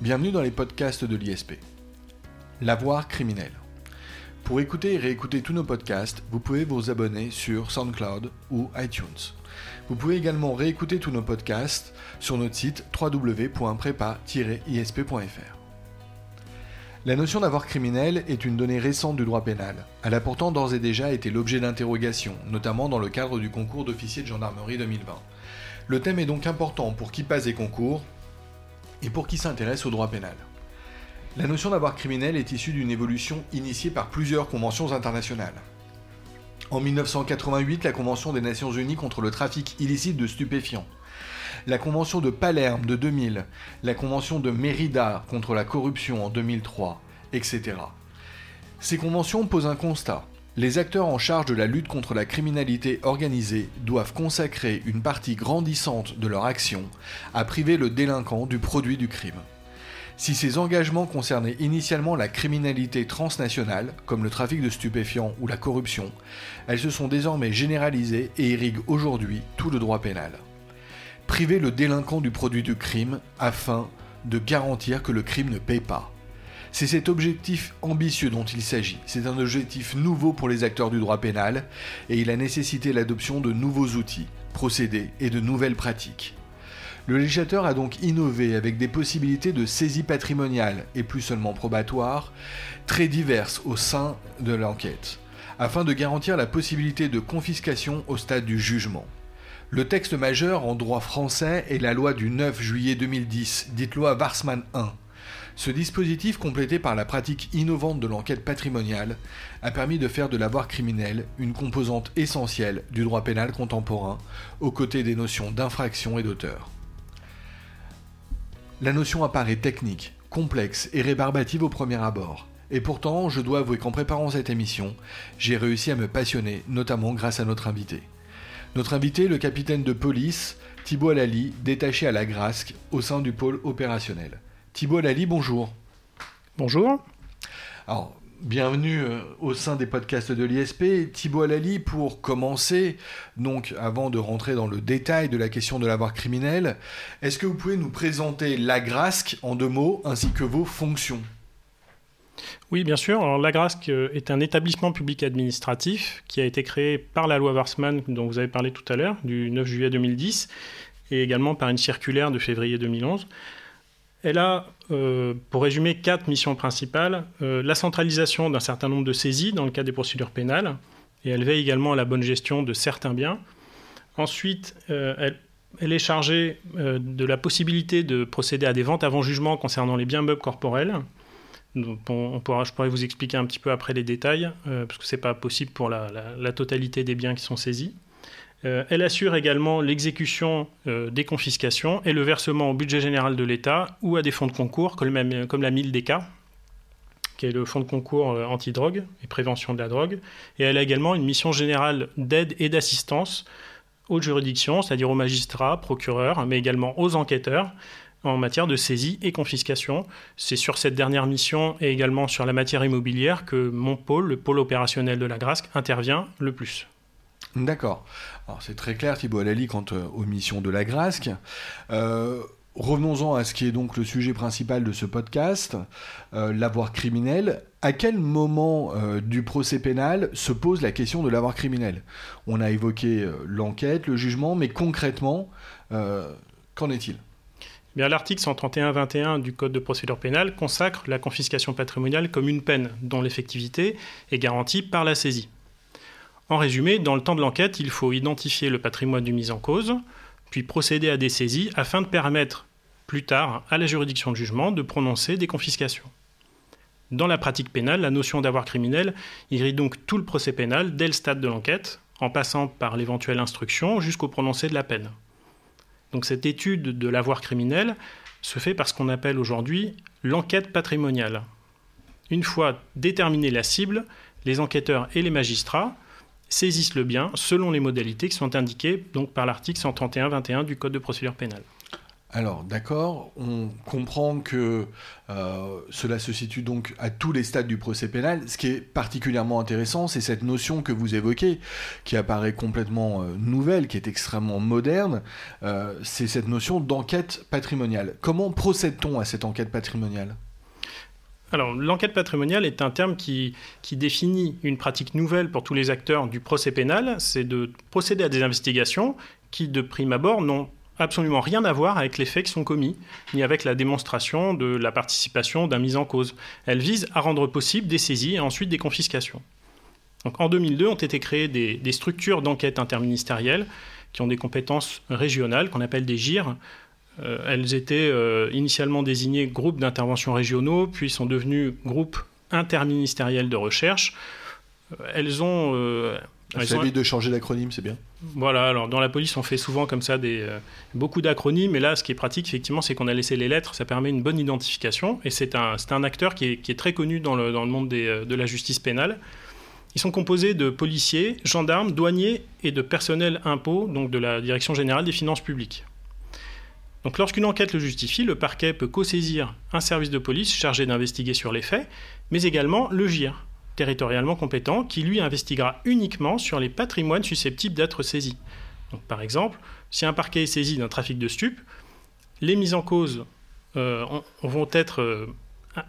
bienvenue dans les podcasts de l'ISP. L'avoir criminel. Pour écouter et réécouter tous nos podcasts, vous pouvez vous abonner sur SoundCloud ou iTunes. Vous pouvez également réécouter tous nos podcasts sur notre site www.prépa-isp.fr. La notion d'avoir criminel est une donnée récente du droit pénal. Elle a pourtant d'ores et déjà été l'objet d'interrogations, notamment dans le cadre du concours d'officier de gendarmerie 2020. Le thème est donc important pour qui passe des concours et pour qui s'intéresse au droit pénal. La notion d'avoir criminel est issue d'une évolution initiée par plusieurs conventions internationales. En 1988, la Convention des Nations Unies contre le trafic illicite de stupéfiants. La Convention de Palerme de 2000, la Convention de Mérida contre la corruption en 2003, etc. Ces conventions posent un constat. Les acteurs en charge de la lutte contre la criminalité organisée doivent consacrer une partie grandissante de leur action à priver le délinquant du produit du crime. Si ces engagements concernaient initialement la criminalité transnationale, comme le trafic de stupéfiants ou la corruption, elles se sont désormais généralisées et irriguent aujourd'hui tout le droit pénal. Priver le délinquant du produit du crime afin de garantir que le crime ne paye pas. C'est cet objectif ambitieux dont il s'agit. C'est un objectif nouveau pour les acteurs du droit pénal et il a nécessité l'adoption de nouveaux outils, procédés et de nouvelles pratiques. Le législateur a donc innové avec des possibilités de saisie patrimoniale et plus seulement probatoire, très diverses au sein de l'enquête, afin de garantir la possibilité de confiscation au stade du jugement. Le texte majeur en droit français est la loi du 9 juillet 2010, dite loi Warsmann 1. Ce dispositif, complété par la pratique innovante de l'enquête patrimoniale, a permis de faire de l'avoir criminel une composante essentielle du droit pénal contemporain, aux côtés des notions d'infraction et d'auteur. La notion apparaît technique, complexe et rébarbative au premier abord. Et pourtant, je dois avouer qu'en préparant cette émission, j'ai réussi à me passionner, notamment grâce à notre invité. Notre invité, le capitaine de police, Thibaut Alali, détaché à la Grasque au sein du pôle opérationnel. Thibaut Alali, bonjour. Bonjour. Alors, Bienvenue euh, au sein des podcasts de l'ISP. Thibaut Alali, pour commencer, donc avant de rentrer dans le détail de la question de l'avoir criminel, est-ce que vous pouvez nous présenter l'AGRASC en deux mots ainsi que vos fonctions? Oui, bien sûr. Alors, l'AGRASC euh, est un établissement public administratif qui a été créé par la loi Warsmann, dont vous avez parlé tout à l'heure, du 9 juillet 2010, et également par une circulaire de février 2011. Elle a, euh, pour résumer, quatre missions principales. Euh, la centralisation d'un certain nombre de saisies dans le cadre des procédures pénales, et elle veille également à la bonne gestion de certains biens. Ensuite, euh, elle, est chargée de la possibilité de procéder à des ventes avant jugement concernant les biens meubles corporels. je pourrais vous expliquer un petit peu après les détails, parce que ce n'est pas possible pour la totalité des biens qui sont saisis. Euh, elle assure également l'exécution euh, des confiscations et le versement au budget général de l'État ou à des fonds de concours comme, la MILDECA, qui est le fonds de concours euh, anti-drogue et prévention de la drogue. Et elle a également une mission générale d'aide et d'assistance aux juridictions, c'est-à-dire aux magistrats, procureurs, mais également aux enquêteurs en matière de saisie et confiscation. C'est sur cette dernière mission et également sur la matière immobilière que mon pôle, le pôle opérationnel de la GRASC, intervient le plus. D'accord. Alors c'est très clair, Thibault Alali, quant euh, aux missions de la GRASC. Euh, revenons-en à ce qui est donc le sujet principal de ce podcast, euh, l'avoir criminel. À quel moment du procès pénal se pose la question de l'avoir criminel? On a évoqué l'enquête, le jugement, mais concrètement, qu'en est-il? L'article 131-21 du Code de procédure pénale consacre la confiscation patrimoniale comme une peine dont l'effectivité est garantie par la saisie. En résumé, dans le temps de l'enquête, il faut identifier le patrimoine du mis en cause, puis procéder à des saisies afin de permettre plus tard à la juridiction de jugement de prononcer des confiscations. Dans la pratique pénale, la notion d'avoir criminel irrite donc tout le procès pénal dès le stade de l'enquête, en passant par l'éventuelle instruction jusqu'au prononcé de la peine. Donc cette étude de l'avoir criminel se fait par ce qu'on appelle aujourd'hui l'enquête patrimoniale. Une fois déterminée la cible, les enquêteurs et les magistrats saisissent le bien selon les modalités qui sont indiquées donc par l'article 131-21 du Code de procédure pénale. Alors, d'accord, on comprend que euh, cela se situe donc à tous les stades du procès pénal. Ce qui est particulièrement intéressant, c'est cette notion que vous évoquez, qui apparaît complètement euh, nouvelle, qui est extrêmement moderne. Euh, c'est cette notion d'enquête patrimoniale. Comment procède-t-on à cette enquête patrimoniale? L'enquête patrimoniale est un terme qui, définit une pratique nouvelle pour tous les acteurs du procès pénal, c'est de procéder à des investigations qui, de prime abord, n'ont absolument rien à voir avec les faits qui sont commis, ni avec la démonstration de la participation d'un mis en cause. Elle vise à rendre possible des saisies et ensuite des confiscations. Donc, en 2002 ont été créées des, structures d'enquête interministérielles qui ont des compétences régionales qu'on appelle des GIR. Euh, elles étaient euh, initialement désignées groupes d'intervention régionaux, puis sont devenues groupes interministériels de recherche. Euh, elles ont ça de changer d'acronyme, c'est bien. Voilà, alors dans la police, on fait souvent comme ça des, euh, beaucoup d'acronymes, et là, ce qui est pratique, effectivement, c'est qu'on a laissé les lettres, ça permet une bonne identification, et c'est un, un, acteur qui est, qui est, très connu dans le, dans le monde des, euh, de la justice pénale. Ils sont composés de policiers, gendarmes, douaniers et de personnel impôts, donc de la Direction générale des finances publiques. Donc lorsqu'une enquête le justifie, le parquet peut co-saisir un service de police chargé d'investiguer sur les faits, mais également le GIR, territorialement compétent qui, lui, investiguera uniquement sur les patrimoines susceptibles d'être saisis. Donc, par exemple, si un parquet est saisi d'un trafic de stupes, les mises en cause euh, vont être, euh,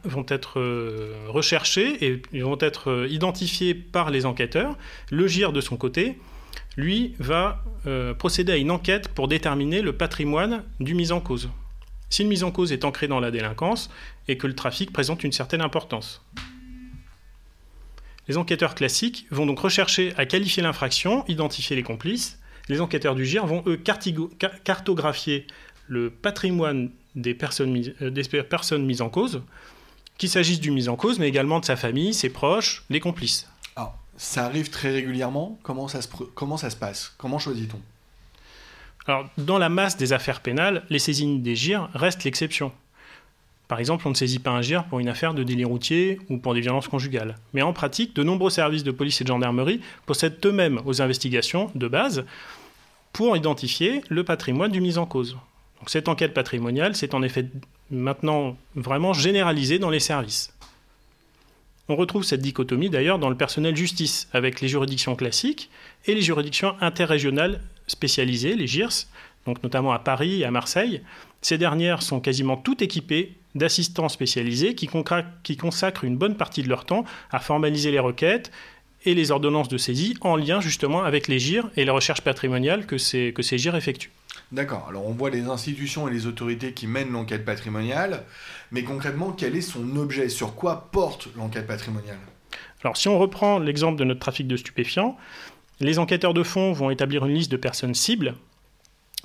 vont être euh, recherchées et vont être identifiées par les enquêteurs. Le GIR, de son côté, lui, va procéder à une enquête pour déterminer le patrimoine du mis en cause. Si une mise en cause est ancrée dans la délinquance et que le trafic présente une certaine importance. Les enquêteurs classiques vont donc rechercher à qualifier l'infraction, identifier les complices. Les enquêteurs du GIR vont, eux, cartographier le patrimoine des personnes, euh, des personnes mises en cause, qu'il s'agisse du mis en cause, mais également de sa famille, ses proches, les complices. Ça arrive très régulièrement. Comment ça se, passe? Comment choisit-on? Alors, dans la masse des affaires pénales, les saisines des GIR restent l'exception. Par exemple, on ne saisit pas un GIR pour une affaire de délit routier ou pour des violences conjugales. Mais en pratique, de nombreux services de police et de gendarmerie procèdent eux-mêmes aux investigations de base pour identifier le patrimoine du mis en cause. Cette enquête patrimoniale, c'est en effet maintenant vraiment généralisée dans les services. On retrouve cette dichotomie d'ailleurs dans le personnel justice, avec les juridictions classiques et les juridictions interrégionales spécialisées, les GIRS, donc notamment à Paris et à Marseille. Ces dernières sont quasiment toutes équipées d'assistants spécialisés qui, consacrent une bonne partie de leur temps à formaliser les requêtes et les ordonnances de saisie en lien justement avec les GIR et les recherches patrimoniales que ces, que effectuent. D'accord, alors on voit les institutions et les autorités qui mènent l'enquête patrimoniale, mais concrètement, quel est son objet? Sur quoi porte l'enquête patrimoniale? Alors si on reprend l'exemple de notre trafic de stupéfiants, les enquêteurs de fonds vont établir une liste de personnes cibles.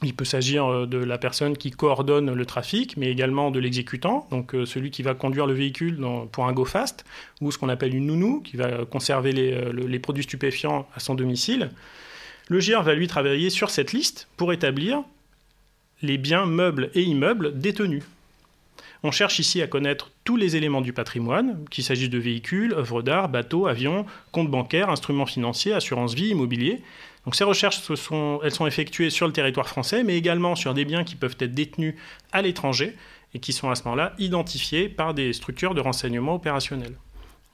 Il peut s'agir euh, de la personne qui coordonne le trafic, mais également de l'exécutant, donc euh, celui qui va conduire le véhicule pour un go fast, ou ce qu'on appelle une nounou, qui va conserver euh, les, produits stupéfiants à son domicile. Le GIR va lui travailler sur cette liste pour établir les biens meubles et immeubles détenus. On cherche ici à connaître tous les éléments du patrimoine, qu'il s'agisse de véhicules, œuvres d'art, bateaux, avions, comptes bancaires, instruments financiers, assurance vie, immobilier, donc ces recherches, sont, elles sont effectuées sur le territoire français, mais également sur des biens qui peuvent être détenus à l'étranger et qui sont à ce moment-là identifiés par des structures de renseignement opérationnel.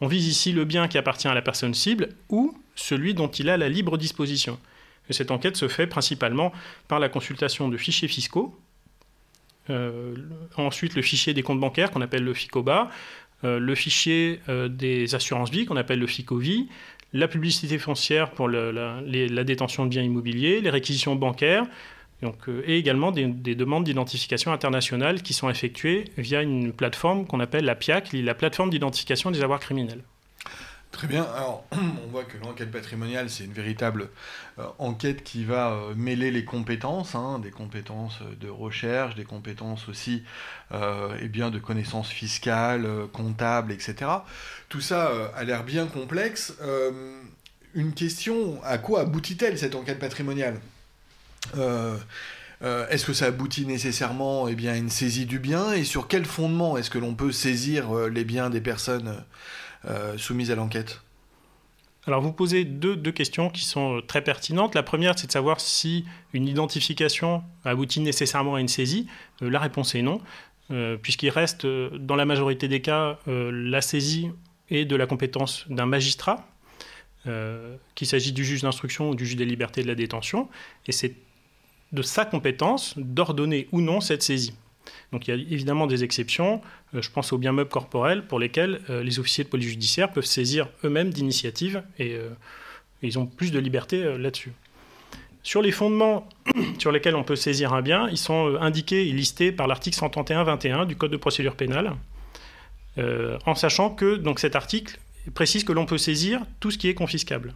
On vise ici le bien qui appartient à la personne cible ou celui dont il a la libre disposition. Et cette enquête se fait principalement par la consultation de fichiers fiscaux, euh, ensuite le fichier des comptes bancaires qu'on appelle le FICOBA, euh, le fichier euh, des assurances vie qu'on appelle le FICOVI, la publicité foncière pour la, détention de biens immobiliers, les réquisitions bancaires, et également des, demandes d'identification internationale qui sont effectuées via une plateforme qu'on appelle la PIAC, la plateforme d'identification des avoirs criminels. Très bien. Alors, on voit que l'enquête patrimoniale, c'est une véritable euh, enquête qui va euh, mêler les compétences, hein, des compétences de recherche, des compétences aussi euh, bien, de connaissances fiscales, comptables, etc. Tout ça a l'air bien complexe. une question, à quoi aboutit-elle cette enquête patrimoniale? Est-ce que ça aboutit nécessairement eh bien, à une saisie du bien? Et sur quel fondement est-ce que l'on peut saisir les biens des personnes euh, soumise à l'enquête alors vous posez deux, questions qui sont euh, très pertinentes. La première, c'est de savoir si une identification aboutit nécessairement à une saisie. Euh, la réponse est non, puisqu'il reste dans la majorité des cas la saisie est de la compétence d'un magistrat, qu'il s'agit du juge d'instruction ou du juge des libertés de la détention, et c'est de sa compétence d'ordonner ou non cette saisie. Donc il y a évidemment des exceptions. Euh, je pense aux biens meubles corporels pour lesquels euh, les officiers de police judiciaire peuvent saisir eux-mêmes d'initiative et euh, ils ont plus de liberté là-dessus. Sur les fondements sur lesquels on peut saisir un bien, ils sont indiqués et listés par l'article 131-21 du Code de procédure pénale, en sachant que donc, cet article précise que l'on peut saisir tout ce qui est confiscable.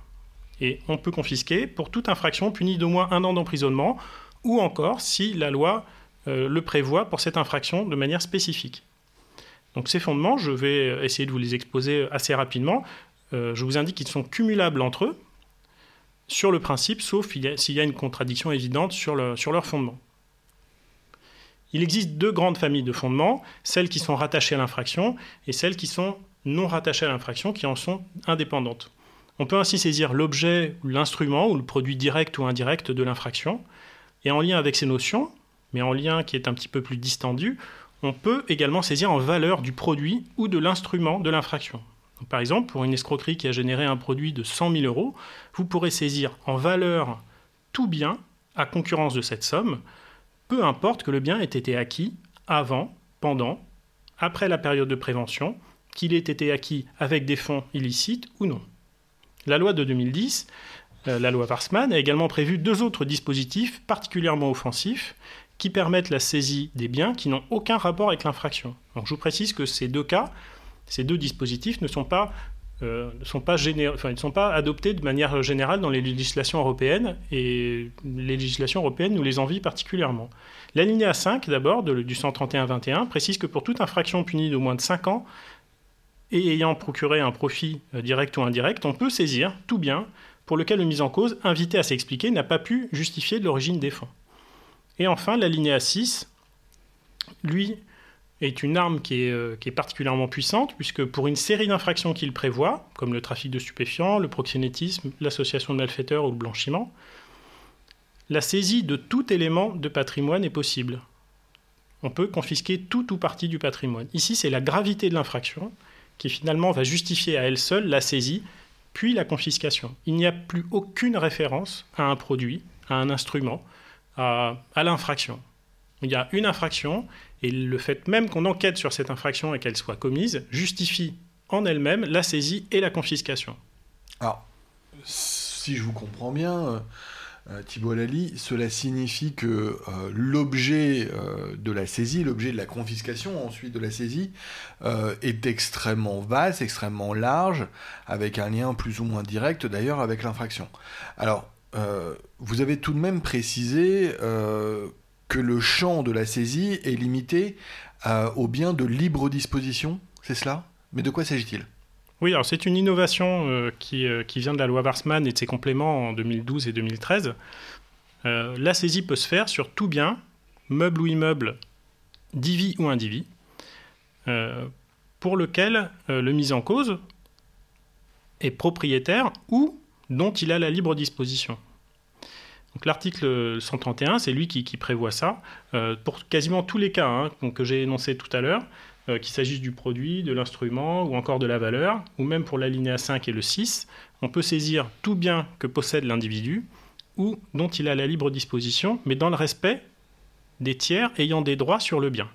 Et on peut confisquer pour toute infraction punie d'au moins un an d'emprisonnement, ou encore si la loi le prévoit pour cette infraction de manière spécifique. Donc ces fondements, je vais essayer de vous les exposer assez rapidement. Euh, je vous indique qu'ils sont cumulables entre eux sur le principe, sauf s'il y a une contradiction évidente sur, le, sur leur fondement. Il existe deux grandes familles de fondements, celles qui sont rattachées à l'infraction et celles qui sont non rattachées à l'infraction, qui en sont indépendantes. On peut ainsi saisir l'objet, l'instrument ou le produit direct ou indirect de l'infraction. Et en lien avec ces notions, mais en lien qui est un petit peu plus distendu, on peut également saisir en valeur du produit ou de l'instrument de l'infraction. Par exemple, pour une escroquerie qui a généré un produit de 100 000 euros, vous pourrez saisir en valeur tout bien à concurrence de cette somme, peu importe que le bien ait été acquis avant, pendant, après la période de prévention, qu'il ait été acquis avec des fonds illicites ou non. La loi de 2010, euh, la loi Warsmann, a également prévu deux autres dispositifs particulièrement offensifs qui permettent la saisie des biens qui n'ont aucun rapport avec l'infraction. Je vous précise que ces deux cas, ces deux dispositifs ne sont pas, euh, ne sont pas, adoptés de manière générale dans les législations européennes et les législations européennes nous les envient particulièrement. L'alinéa 5 d'abord du 131-21 précise que pour toute infraction punie d'au moins de 5 ans et ayant procuré un profit euh, direct ou indirect, on peut saisir tout bien pour lequel le mis en cause, invité à s'expliquer, n'a pas pu justifier de l'origine des fonds. Et enfin, l'alinéa 6, lui, est une arme euh, qui est, particulièrement puissante, puisque pour une série d'infractions qu'il prévoit, comme le trafic de stupéfiants, le proxénétisme, l'association de malfaiteurs ou le blanchiment, la saisie de tout élément de patrimoine est possible. On peut confisquer tout ou partie du patrimoine. Ici, c'est la gravité de l'infraction qui finalement va justifier à elle seule la saisie, puis la confiscation. Il n'y a plus aucune référence à un produit, à un instrument, à, l'infraction. Il y a une infraction, et le fait même qu'on enquête sur cette infraction et qu'elle soit commise justifie en elle-même la saisie et la confiscation. Alors, si je vous comprends bien, euh, euh, Thibault Lally, cela signifie que euh, l'objet de la saisie, l'objet de la confiscation ensuite de la saisie, est extrêmement vaste, extrêmement large, avec un lien plus ou moins direct d'ailleurs avec l'infraction. Alors, euh, vous avez tout de même précisé euh, que le champ de la saisie est limité euh, aux biens de libre disposition, c'est cela? Mais de quoi s'agit-il? Oui, alors c'est une innovation qui, qui, vient de la loi Warsmann et de ses compléments en 2012 et 2013. la saisie peut se faire sur tout bien, meuble ou immeuble, divi ou indivi, pour lequel le mis en cause est propriétaire ou dont il a la libre disposition. Donc l'article 131, c'est lui qui, prévoit ça, euh, pour quasiment tous les cas hein, que j'ai énoncés tout à l'heure, euh, qu'il s'agisse du produit, de l'instrument ou encore de la valeur, ou même pour l'alinéa 5 et le 6, on peut saisir tout bien que possède l'individu ou dont il a la libre disposition, mais dans le respect des tiers ayant des droits sur le bien.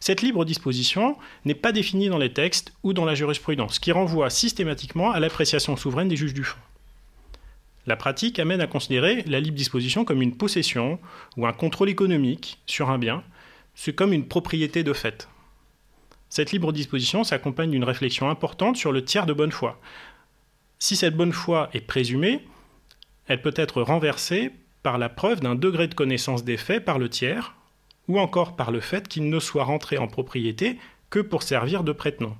Cette libre disposition n'est pas définie dans les textes ou dans la jurisprudence, qui renvoie systématiquement à l'appréciation souveraine des juges du fond. La pratique amène à considérer la libre disposition comme une possession ou un contrôle économique sur un bien, c'est comme une propriété de fait. Cette libre disposition s'accompagne d'une réflexion importante sur le tiers de bonne foi. Si cette bonne foi est présumée, elle peut être renversée par la preuve d'un degré de connaissance des faits par le tiers, ou encore par le fait qu'il ne soit rentré en propriété que pour servir de prête-nom.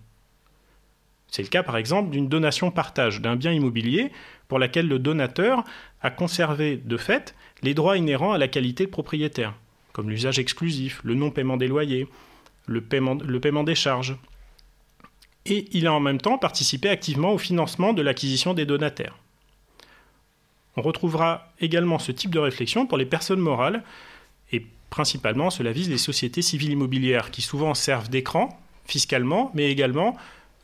C'est le cas par exemple d'une donation-partage d'un bien immobilier pour laquelle le donateur a conservé de fait les droits inhérents à la qualité de propriétaire, comme l'usage exclusif, le non-paiement des loyers, le paiement, le paiement des charges. et il a en même temps participé activement au financement de l'acquisition des donataires. On retrouvera également ce type de réflexion pour les personnes morales, et principalement cela vise les sociétés civiles immobilières qui souvent servent d'écran fiscalement, mais également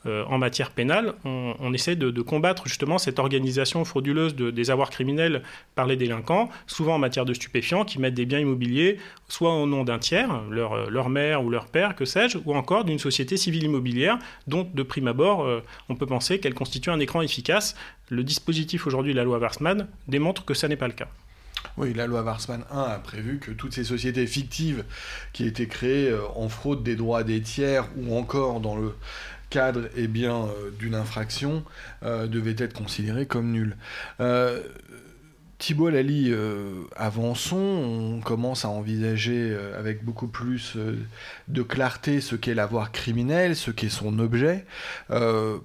euh, en matière pénale, on, essaie de, combattre justement cette organisation frauduleuse des avoirs criminels par les délinquants, souvent en matière de stupéfiants, qui mettent des biens immobiliers soit au nom d'un tiers, leur, leur, mère ou leur père, que sais-je, ou encore d'une société civile immobilière, dont de prime abord, euh, on peut penser qu'elle constitue un écran efficace. Le dispositif aujourd'hui de la loi Warsman démontre que ça n'est pas le cas. Oui, la loi Warsman 1 a prévu que toutes ces sociétés fictives qui étaient créées euh, en fraude des droits des tiers ou encore dans le cadre et bien euh, d'une infraction euh, devait être considéré comme nul. Euh, Thibault Lally, avançons, on commence à envisager avec beaucoup plus de clarté ce qu'est l'avoir criminel, ce qu'est son objet.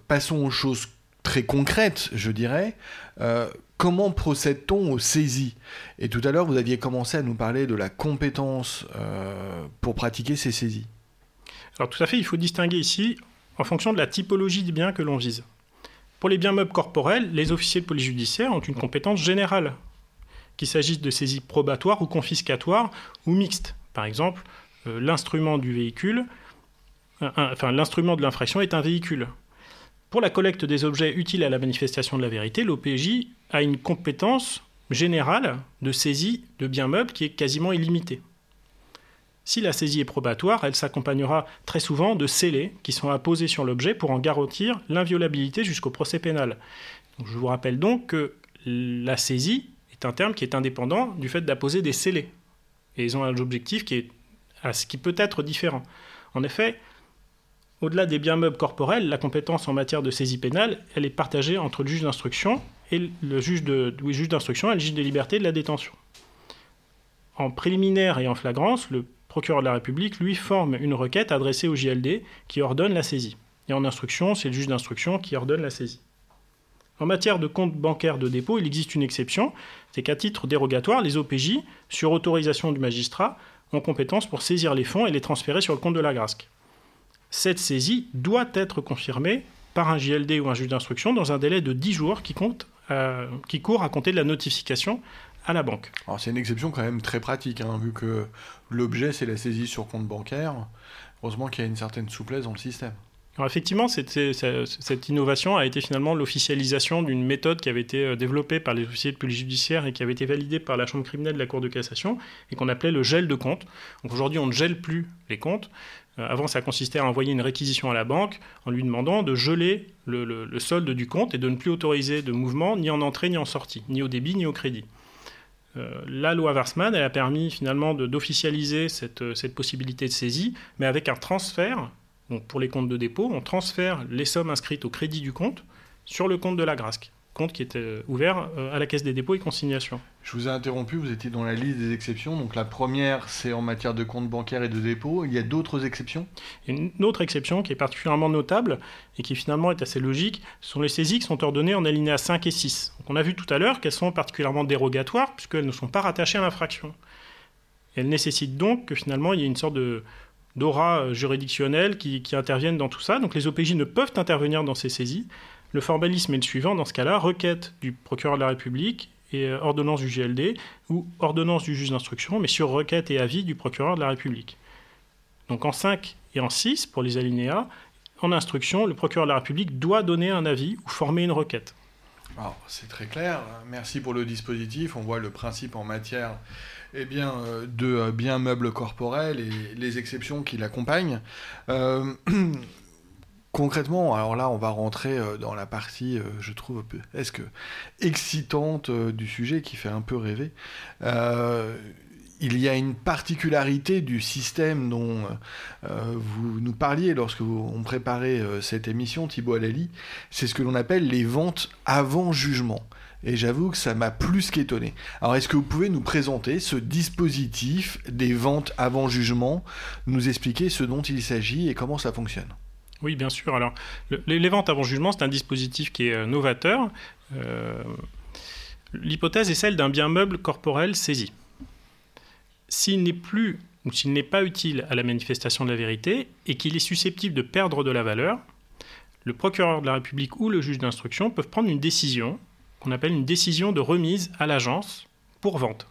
passons aux choses très concrètes, je dirais. comment procède-t-on aux saisies? Et tout à l'heure, vous aviez commencé à nous parler de la compétence pour pratiquer ces saisies. Alors tout à fait, il faut distinguer ici en fonction de la typologie des biens que l'on vise. Pour les biens meubles corporels, les officiers de police judiciaire ont une compétence générale, qu'il s'agisse de saisies probatoires ou confiscatoires ou mixtes. Par exemple, euh, l'instrument du véhicule, enfin l'instrument de l'infraction est un véhicule. Pour la collecte des objets utiles à la manifestation de la vérité, l'OPJ a une compétence générale de saisie de biens meubles qui est quasiment illimitée. Si la saisie est probatoire, elle s'accompagnera très souvent de scellés qui sont apposés sur l'objet pour en garantir l'inviolabilité jusqu'au procès pénal. je vous rappelle donc que la saisie est un terme qui est indépendant du fait d'apposer des scellés. Et ils ont un objectif qui, est, qui peut être différent. En effet, au-delà des biens meubles corporels, la compétence en matière de saisie pénale, elle est partagée entre le juge d'instruction et le juge d'instruction et le juge de liberté de la détention. En préliminaire et en flagrance, le procureur de la République, lui, forme une requête adressée au JLD qui ordonne la saisie. Et en instruction, c'est le juge d'instruction qui ordonne la saisie. En matière de compte bancaire de dépôt, il existe une exception, c'est qu'à titre dérogatoire, les OPJ, sur autorisation du magistrat, ont compétence pour saisir les fonds et les transférer sur le compte de la GRASC. Cette saisie doit être confirmée par un JLD ou un juge d'instruction dans un délai de 10 jours qui, compte, euh, qui court à compter de la notification à la banque. Alors c'est une exception quand même très pratique, hein, vu que l'objet c'est la saisie sur compte bancaire. Heureusement qu'il y a une certaine souplesse dans le système. Alors effectivement, cette, innovation a été finalement l'officialisation d'une méthode qui avait été euh, développée par les officiers de police judiciaire et qui avait été validée par la Chambre criminelle de la Cour de cassation et qu'on appelait le gel de compte. Donc aujourd'hui, on ne gèle plus les comptes. Euh, avant, ça consistait à envoyer une réquisition à la banque en lui demandant de geler le, le solde du compte et de ne plus autoriser de mouvement ni en entrée ni en sortie, ni au débit ni au crédit. Euh, la loi Warsman, elle a permis finalement d'officialiser cette, euh, cette, possibilité de saisie, mais avec un transfert. Donc pour les comptes de dépôt, on transfère les sommes inscrites au crédit du compte sur le compte de la GRASC compte qui était euh, ouvert euh, à la Caisse des dépôts et consignations. Je vous ai interrompu, vous étiez dans la liste des exceptions. Donc la première, c'est en matière de compte bancaire et de dépôt. Il y a d'autres exceptions? Une autre exception qui est particulièrement notable et qui finalement est assez logique, sont les saisies qui sont ordonnées en alinéa 5 et 6. on a vu tout à l'heure qu'elles sont particulièrement dérogatoires puisqu'elles ne sont pas rattachées à l'infraction. Elles nécessitent donc que finalement il y ait une sorte de d'aura euh, juridictionnelle qui, qui intervienne dans tout ça. Donc les OPJ ne peuvent intervenir dans ces saisies. Le formalisme est le suivant dans ce cas-là requête du procureur de la République et euh, ordonnance du GLD ou ordonnance du juge d'instruction, mais sur requête et avis du procureur de la République. Donc en 5 et en 6, pour les alinéas, en instruction, le procureur de la République doit donner un avis ou former une requête. C'est très clair. Merci pour le dispositif. On voit le principe en matière eh bien, euh, de euh, biens meubles corporels et les exceptions qui l'accompagnent. concrètement, alors là, on va rentrer euh, dans la partie, euh, je trouve, est-ce que excitante euh, du sujet qui fait un peu rêver. il y a une particularité du système dont vous nous parliez lorsque on préparait cette émission, Thibaut Alali, c'est ce que l'on appelle les ventes avant jugement. Et j'avoue que ça m'a plus qu'étonné. Alors est-ce que vous pouvez nous présenter ce dispositif des ventes avant jugement, nous expliquer ce dont il s'agit et comment ça fonctionne? Oui, bien sûr. Alors, les, ventes avant jugement, c'est un dispositif qui est euh, novateur. Euh, l'hypothèse est celle d'un bien meuble corporel saisi. S'il n'est plus ou s'il n'est pas utile à la manifestation de la vérité et qu'il est susceptible de perdre de la valeur, le procureur de la République ou le juge d'instruction peuvent prendre une décision qu'on appelle une décision de remise à l'agence pour vente.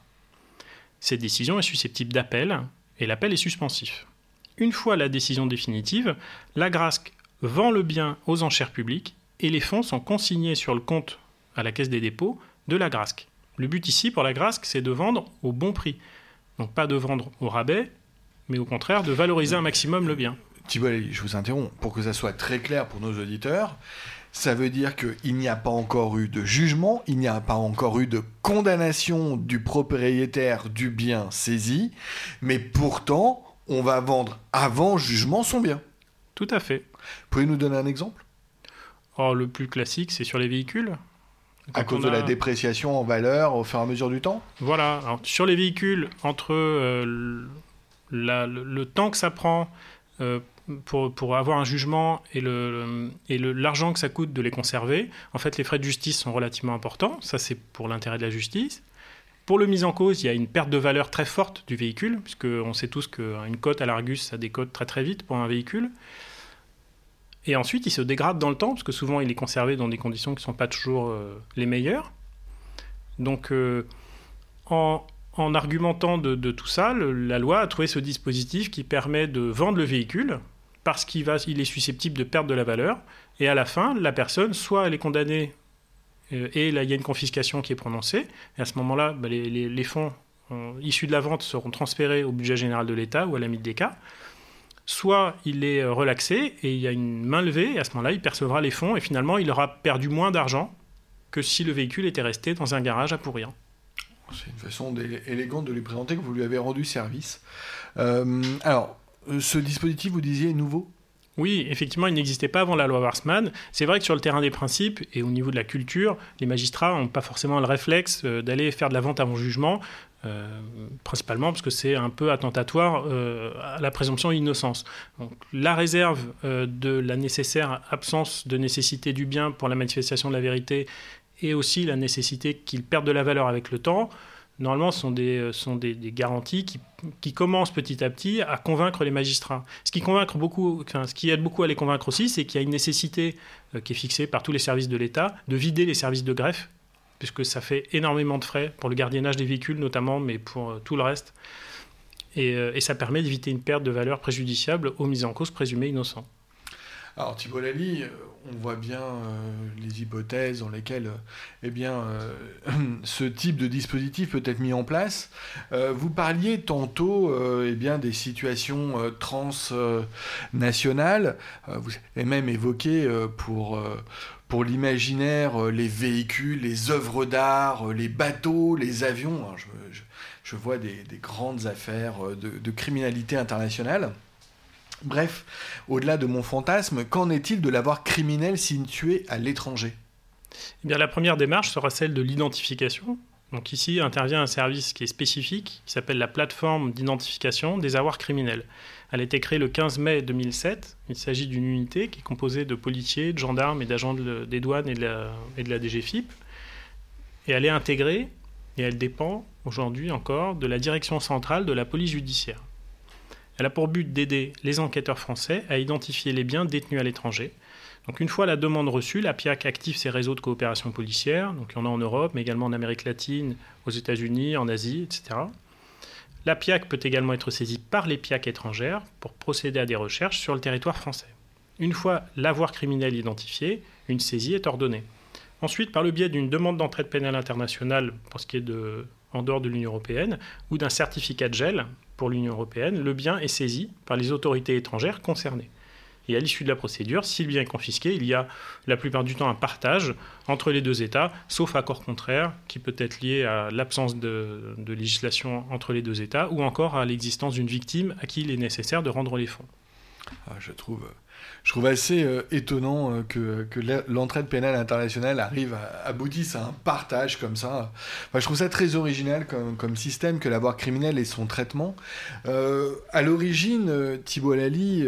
Cette décision est susceptible d'appel et l'appel est suspensif. Une fois la décision définitive, la GRASC vend le bien aux enchères publiques et les fonds sont consignés sur le compte à la caisse des dépôts de la GRASC. Le but ici pour la GRASC, c'est de vendre au bon prix. Donc pas de vendre au rabais, mais au contraire de valoriser un maximum le bien. Thibault, je vous interromps. Pour que ça soit très clair pour nos auditeurs, ça veut dire qu'il n'y a pas encore eu de jugement, il n'y a pas encore eu de condamnation du propriétaire du bien saisi, mais pourtant, on va vendre avant jugement son bien. Tout à fait. Pouvez-vous nous donner un exemple? Oh, Le plus classique, c'est sur les véhicules. à cause de la dépréciation en valeur au fur et à mesure du temps? Voilà. sur les véhicules, entre euh, le, temps que ça prend euh, pour, pour, avoir un jugement et l'argent le, et le, que ça coûte de les conserver, en fait, les frais de justice sont relativement importants. Ça, c'est pour l'intérêt de la justice. Pour le mise en cause, il y a une perte de valeur très forte du véhicule, puisqu'on sait tous qu'une cote à l'Argus, ça décote très très vite pour un véhicule. Et ensuite, il se dégrade dans le temps, parce que souvent, il est conservé dans des conditions qui ne sont pas toujours euh, les meilleures. Donc, euh, en, en, argumentant de, tout ça, la loi a trouvé ce dispositif qui permet de vendre le véhicule parce qu'il il est susceptible de perdre de la valeur. Et à la fin, la personne, soit elle est condamnée et là, il y a une confiscation qui est prononcée. Et à ce moment-là, bah, les, fonds issus de la vente seront transférés au budget général de l'État ou à la cas Soit il est euh, relaxé et il y a une main levée, et à ce moment-là, il percevra les fonds et finalement, il aura perdu moins d'argent que si le véhicule était resté dans un garage à pourrir. C'est une façon élégante de lui présenter que vous lui avez rendu service. Euh, alors, ce dispositif, vous disiez, est nouveau? Oui, effectivement, il n'existait pas avant la loi Warsman. C'est vrai que sur le terrain des principes et au niveau de la culture, les magistrats n'ont pas forcément le réflexe euh, d'aller faire de la vente avant jugement, euh, principalement parce que c'est un peu attentatoire euh, à la présomption d'innocence. La réserve de la nécessaire absence de nécessité du bien pour la manifestation de la vérité et aussi la nécessité qu'il perde de la valeur avec le temps normalement, sont des, euh, sont des, garanties qui, commencent petit à petit à convaincre les magistrats. Ce qui, convaincre beaucoup, ce qui aide beaucoup à les convaincre aussi, c'est qu'il y a une nécessité euh, qui est fixée par tous les services de l'État de vider les services de greffe, puisque ça fait énormément de frais pour le gardiennage des véhicules notamment, mais pour euh, tout le reste. Et, ça permet d'éviter une perte de valeur préjudiciable aux mises en cause présumées innocents. Alors Thibault Lally, on voit bien euh, les hypothèses dans lesquelles euh, eh bien, ce type de dispositif peut être mis en place. vous parliez tantôt eh bien, des situations transnationales. vous avez même évoqué pour, pour l'imaginaire les véhicules, les œuvres d'art, les bateaux, les avions. je, vois des, grandes affaires de criminalité internationale. Bref, au-delà de mon fantasme, qu'en est-il de l'avoir criminel situé à l'étranger? Eh bien, La première démarche sera celle de l'identification. Donc ici intervient un service qui est spécifique, qui s'appelle la plateforme d'identification des avoirs criminels. Elle a été créée le 15 mai 2007. Il s'agit d'une unité qui est composée de policiers, de gendarmes et d'agents des douanes et de, la, et de DGFIP. Elle est intégrée et elle dépend aujourd'hui encore de la direction centrale de la police judiciaire. Elle a pour but d'aider les enquêteurs français à identifier les biens détenus à l'étranger. Donc une fois la demande reçue, la PIAC active ses réseaux de coopération policière, donc il y en a en Europe, mais également en Amérique latine, aux États-Unis, en Asie, etc. La PIAC peut également être saisie par les PIAC étrangères pour procéder à des recherches sur le territoire français. Une fois l'avoir criminel identifié, une saisie est ordonnée. Ensuite, par le biais d'une demande d'entraide pénale internationale pour ce qui est en dehors de l'Union européenne, ou d'un certificat de gel pour l'Union européenne, le bien est saisi par les autorités étrangères concernées. Et à l'issue de la procédure, si le bien est confisqué, il y a la plupart du temps un partage entre les deux États, sauf accord contraire, qui peut être lié à l'absence de, législation entre les deux États, ou encore à l'existence d'une victime à qui il est nécessaire de rendre les fonds. Ah, je trouve je trouve assez euh, étonnant euh, que, l'entraide pénale internationale arrive à, aboutisse à un partage comme ça. je trouve ça très original comme, système que l'avoir criminel et son traitement. Euh, à l'origine, Thibault Lally,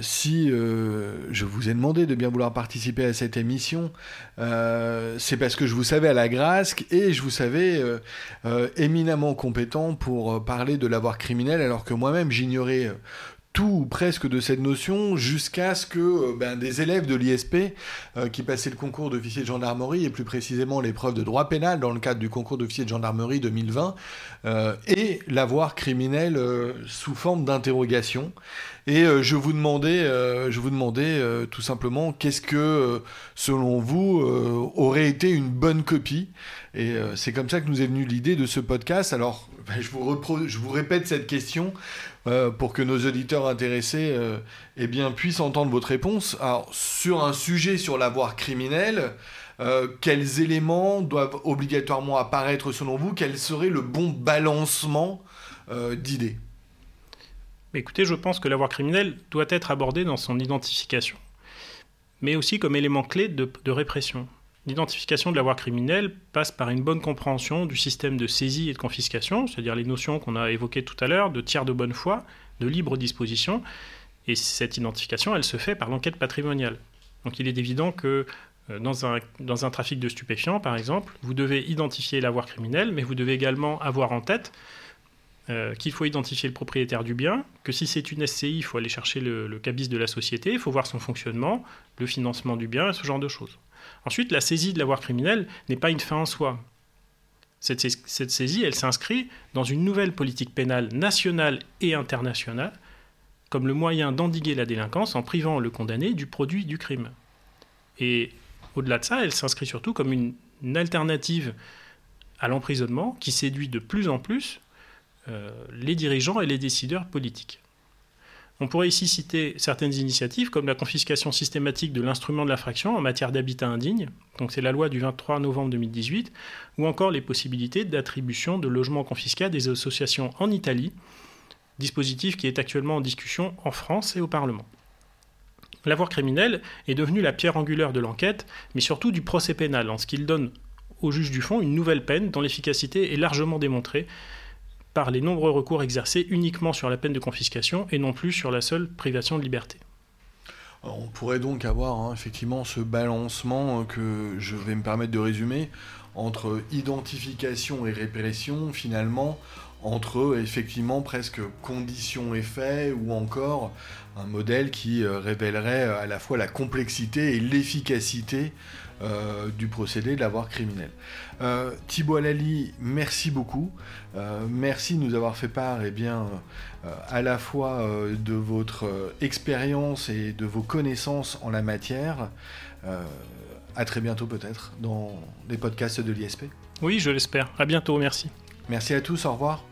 si je vous ai demandé de bien vouloir participer à cette émission, c'est parce que je vous savais à la Grasque et je vous savais éminemment compétent pour parler de l'avoir criminel alors que moi-même j'ignorais tout ou presque de cette notion jusqu'à ce que ben, des élèves de l'ISP qui passaient le concours d'officier de gendarmerie et plus précisément l'épreuve de droit pénal dans le cadre du concours d'officier de gendarmerie 2020 aient l'avoir criminel sous forme d'interrogation. Et je vous demandais, je vous demandais tout simplement qu'est-ce que, selon vous, aurait été une bonne copie et euh, c'est comme ça que nous est venue l'idée de ce podcast. Alors, ben, je, vous répète cette question euh, pour que nos auditeurs intéressés euh, eh puissent entendre votre réponse. Alors, sur un sujet sur l'avoir criminel, quels éléments doivent obligatoirement apparaître selon vous? Quel serait le bon balancement d'idées? Écoutez, je pense que l'avoir criminel doit être abordé dans son identification, mais aussi comme élément clé de répression. L'identification de l'avoir criminel passe par une bonne compréhension du système de saisie et de confiscation, c'est-à-dire les notions qu'on a évoquées tout à l'heure de tiers de bonne foi, de libre disposition. Et cette identification, elle se fait par l'enquête patrimoniale. Donc il est évident que euh, dans un, trafic de stupéfiants, par exemple, vous devez identifier l'avoir criminel, mais vous devez également avoir en tête euh, qu'il faut identifier le propriétaire du bien, que si c'est une SCI, il faut aller chercher le, le cabis de la société, il faut voir son fonctionnement, le financement du bien, et ce genre de choses. Ensuite, la saisie de l'avoir criminel n'est pas une fin en soi. Cette, saisie, elle s'inscrit dans une nouvelle politique pénale nationale et internationale, comme le moyen d'endiguer la délinquance en privant le condamné du produit du crime. Et au-delà de ça, elle s'inscrit surtout comme une, alternative à l'emprisonnement qui séduit de plus en plus euh, les dirigeants et les décideurs politiques. On pourrait ici citer certaines initiatives comme la confiscation systématique de l'instrument de l'infraction en matière d'habitat indigne, donc c'est la loi du 23 novembre 2018, ou encore les possibilités d'attribution de logements confisqués à des associations en Italie, dispositif qui est actuellement en discussion en France et au Parlement. L'avoir criminel est devenu la pierre angulaire de l'enquête, mais surtout du procès pénal, en ce qu'il donne au juge du fond une nouvelle peine dont l'efficacité est largement démontrée, par les nombreux recours exercés uniquement sur la peine de confiscation et non plus sur la seule privation de liberté. On pourrait donc avoir hein, effectivement ce balancement que je vais me permettre de résumer entre identification et répression, finalement, entre effectivement presque conditions et ou encore un modèle qui euh, révélerait à la fois la complexité et l'efficacité euh, du procédé de l'avoir criminel. Euh, Thibaut Alali, merci beaucoup. Euh, merci de nous avoir fait part eh bien, à la fois de votre expérience et de vos connaissances en la matière. à très bientôt peut-être dans les podcasts de l'ISP. Oui, je l'espère. À bientôt, merci. Merci à tous, au revoir.